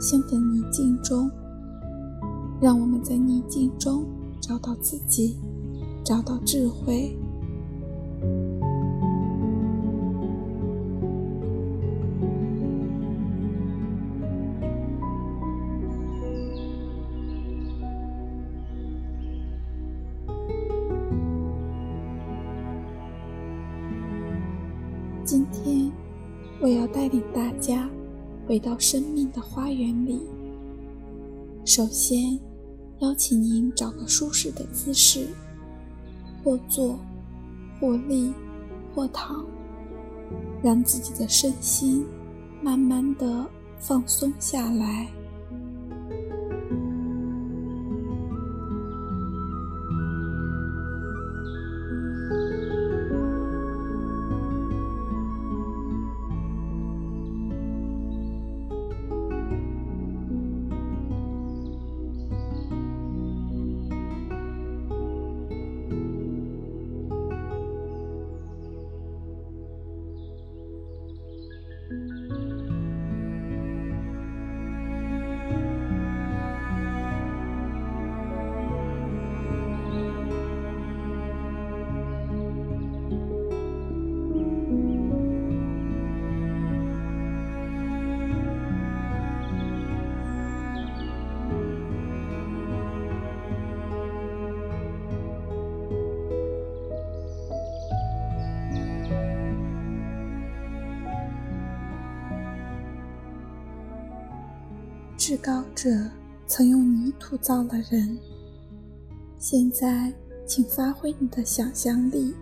兴奋宁静中，让我们在宁静中找到自己，找到智慧。今天，我要带领大家。回到生命的花园里。首先，邀请您找个舒适的姿势，或坐，或立，或躺，让自己的身心慢慢的放松下来。至高者曾用泥土造了人，现在请发挥你的想象力，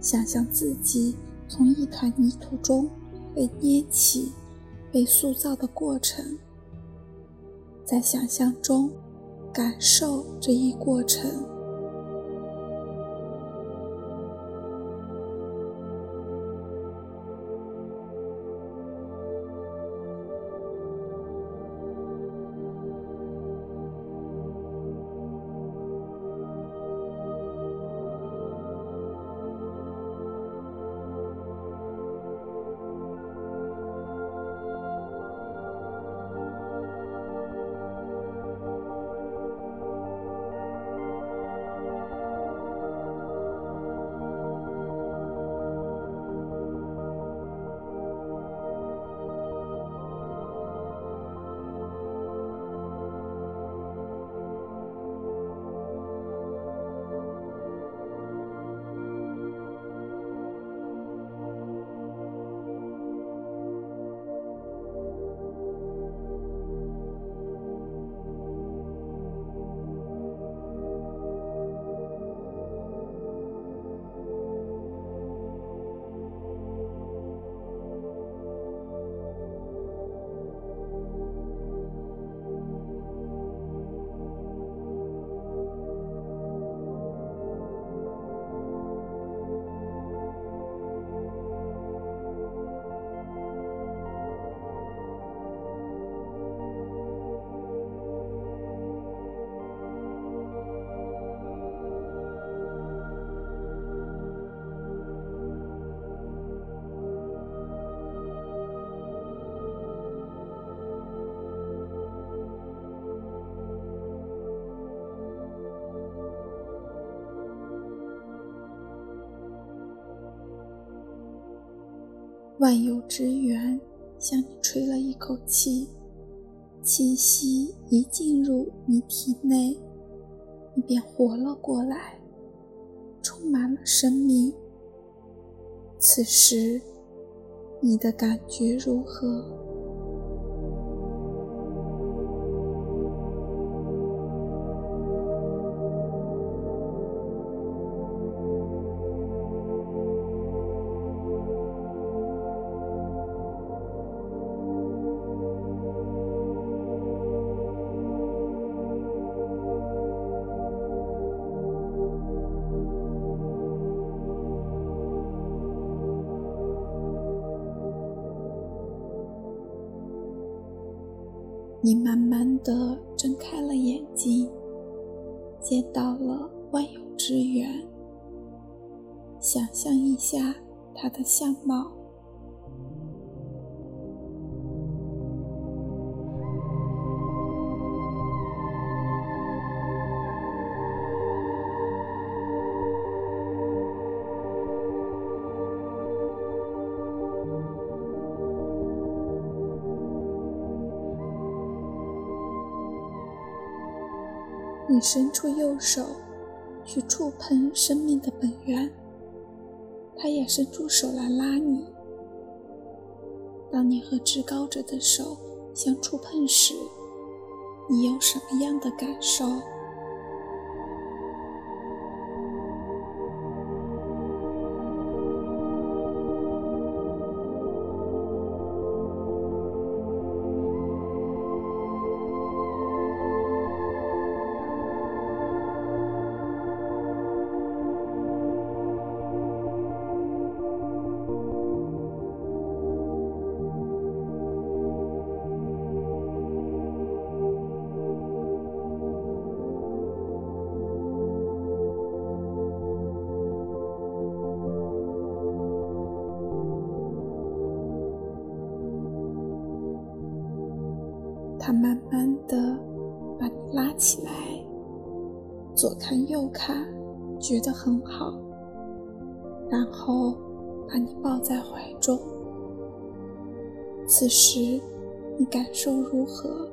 想象自己从一团泥土中被捏起、被塑造的过程，在想象中感受这一过程。万有之源向你吹了一口气，气息一进入你体内，你便活了过来，充满了生命。此时，你的感觉如何？你慢慢的睁开了眼睛，见到了万有之源。想象一下他的相貌。你伸出右手去触碰生命的本源，他也伸出手来拉你。当你和至高者的手相触碰时，你有什么样的感受？慢慢的把你拉起来，左看右看，觉得很好，然后把你抱在怀中。此时你感受如何？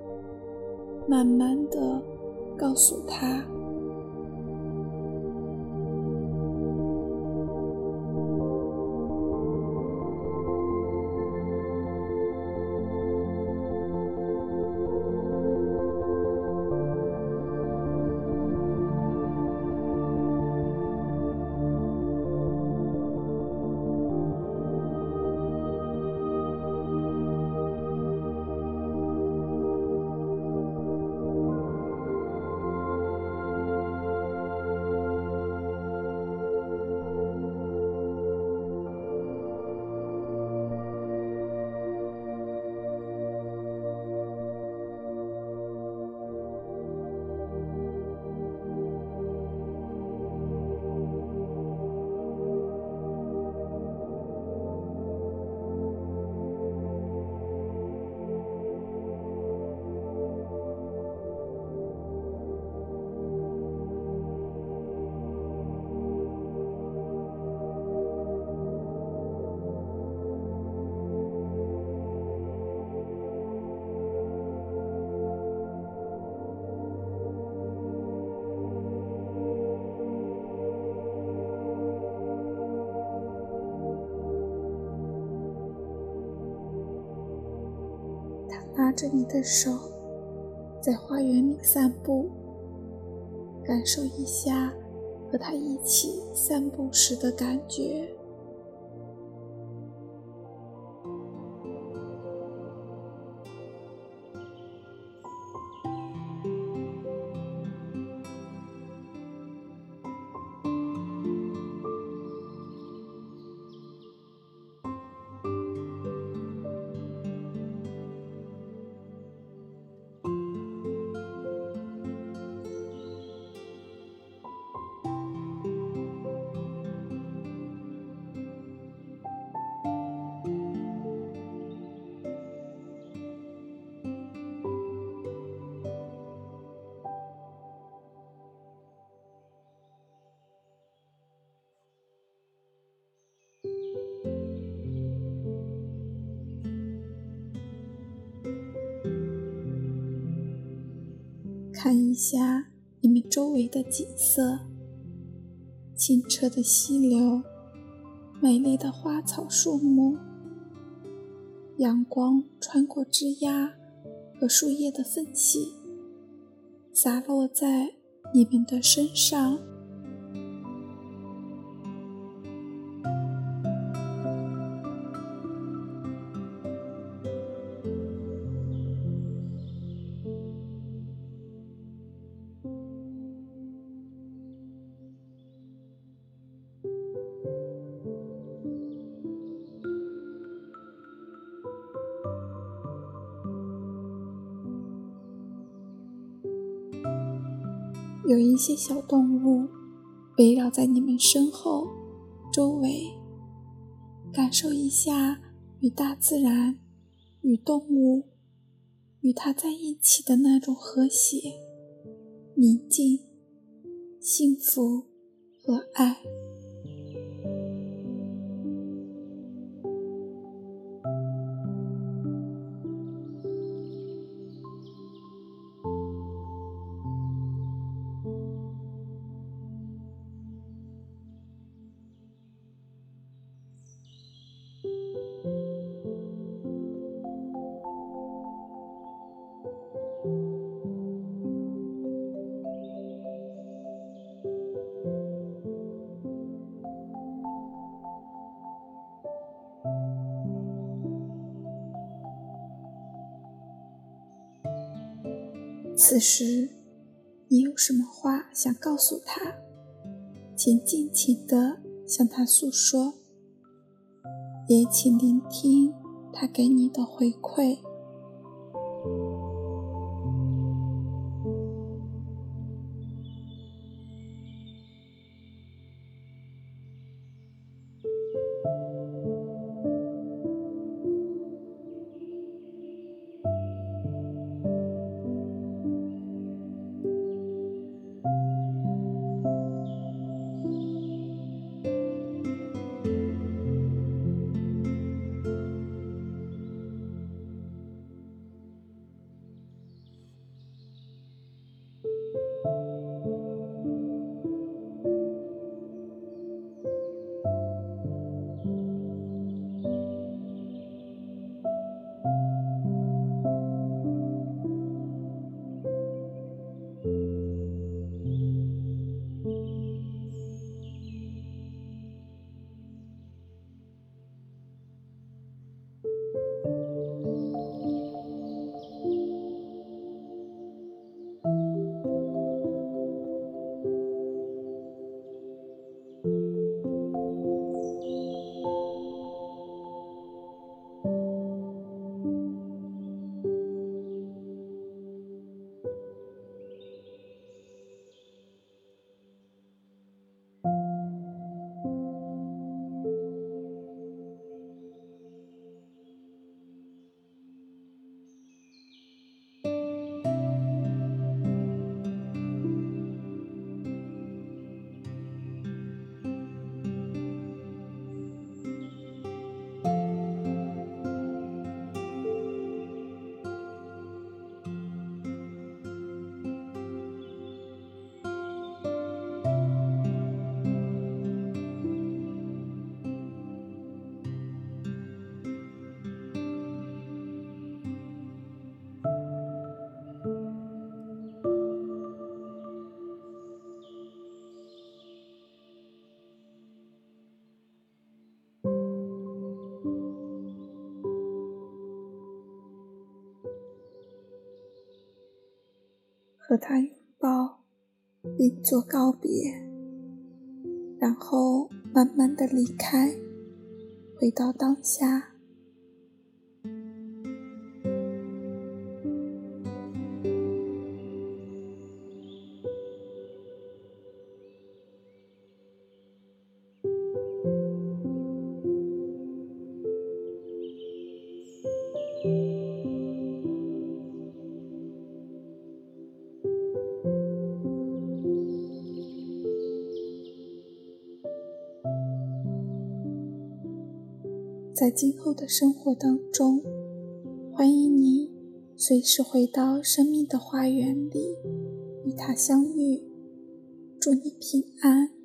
慢慢的告诉他。拉着你的手，在花园里散步，感受一下和他一起散步时的感觉。看一下你们周围的景色：清澈的溪流，美丽的花草树木，阳光穿过枝桠和树叶的缝隙，洒落在你们的身上。有一些小动物围绕在你们身后、周围，感受一下与大自然、与动物、与它在一起的那种和谐、宁静、幸福和爱。此时，你有什么话想告诉他，请尽情地向他诉说，也请聆听他给你的回馈。和他拥抱，并做告别，然后慢慢的离开，回到当下。在今后的生活当中，欢迎你随时回到生命的花园里，与他相遇。祝你平安。